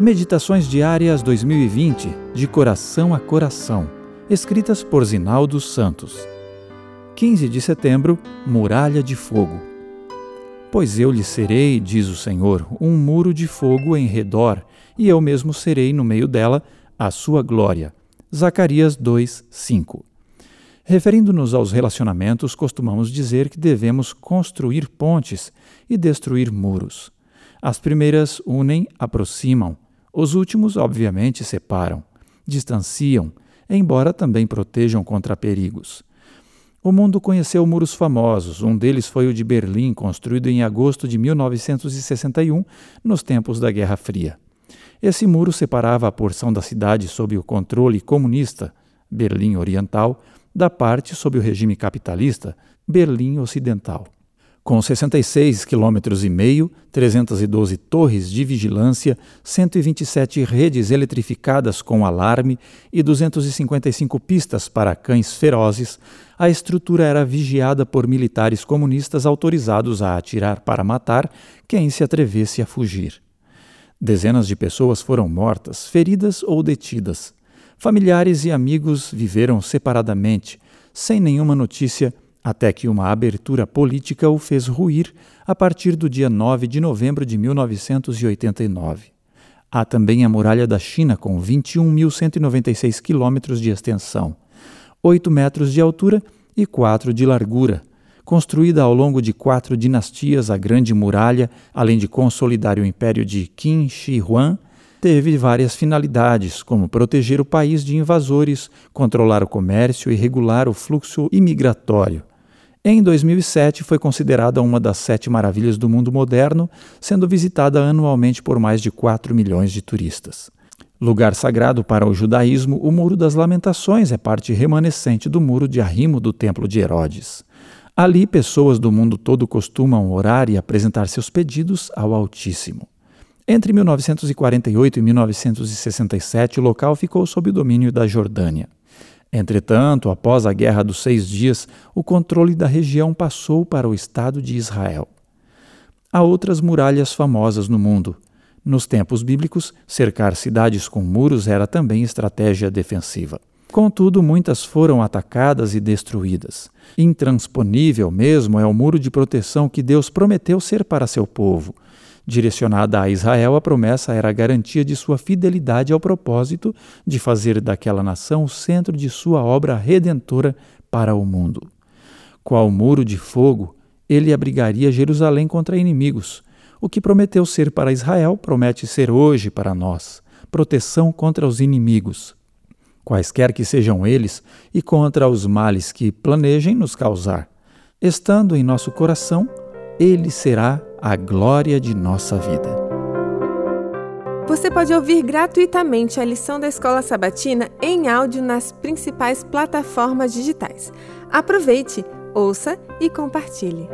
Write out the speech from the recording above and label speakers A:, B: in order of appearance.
A: Meditações Diárias 2020, de coração a coração, escritas por Zinaldo Santos. 15 de setembro, Muralha de Fogo. Pois eu lhe serei, diz o Senhor, um muro de fogo em redor, e eu mesmo serei no meio dela a sua glória. Zacarias 2, 5. Referindo-nos aos relacionamentos, costumamos dizer que devemos construir pontes e destruir muros. As primeiras unem, aproximam, os últimos, obviamente, separam, distanciam, embora também protejam contra perigos. O mundo conheceu muros famosos. Um deles foi o de Berlim, construído em agosto de 1961, nos tempos da Guerra Fria. Esse muro separava a porção da cidade sob o controle comunista, Berlim Oriental, da parte sob o regime capitalista, Berlim Ocidental. Com 66 quilômetros e meio, 312 torres de vigilância, 127 redes eletrificadas com alarme e 255 pistas para cães ferozes, a estrutura era vigiada por militares comunistas autorizados a atirar para matar quem se atrevesse a fugir. Dezenas de pessoas foram mortas, feridas ou detidas. Familiares e amigos viveram separadamente, sem nenhuma notícia até que uma abertura política o fez ruir a partir do dia 9 de novembro de 1989. Há também a Muralha da China, com 21.196 quilômetros de extensão, 8 metros de altura e 4 de largura. Construída ao longo de quatro dinastias, a Grande Muralha, além de consolidar o império de Qin Shi Huang, teve várias finalidades, como proteger o país de invasores, controlar o comércio e regular o fluxo imigratório. Em 2007, foi considerada uma das sete maravilhas do mundo moderno, sendo visitada anualmente por mais de 4 milhões de turistas. Lugar sagrado para o judaísmo, o Muro das Lamentações é parte remanescente do Muro de Arrimo do Templo de Herodes. Ali, pessoas do mundo todo costumam orar e apresentar seus pedidos ao Altíssimo. Entre 1948 e 1967, o local ficou sob o domínio da Jordânia. Entretanto, após a Guerra dos Seis Dias, o controle da região passou para o Estado de Israel. Há outras muralhas famosas no mundo. Nos tempos bíblicos, cercar cidades com muros era também estratégia defensiva. Contudo, muitas foram atacadas e destruídas. Intransponível mesmo é o muro de proteção que Deus prometeu ser para seu povo. Direcionada a Israel, a promessa era a garantia de sua fidelidade ao propósito de fazer daquela nação o centro de sua obra redentora para o mundo. Qual muro de fogo, ele abrigaria Jerusalém contra inimigos. O que prometeu ser para Israel promete ser hoje para nós proteção contra os inimigos, quaisquer que sejam eles, e contra os males que planejem nos causar. Estando em nosso coração, ele será a glória de nossa vida.
B: Você pode ouvir gratuitamente a lição da Escola Sabatina em áudio nas principais plataformas digitais. Aproveite, ouça e compartilhe.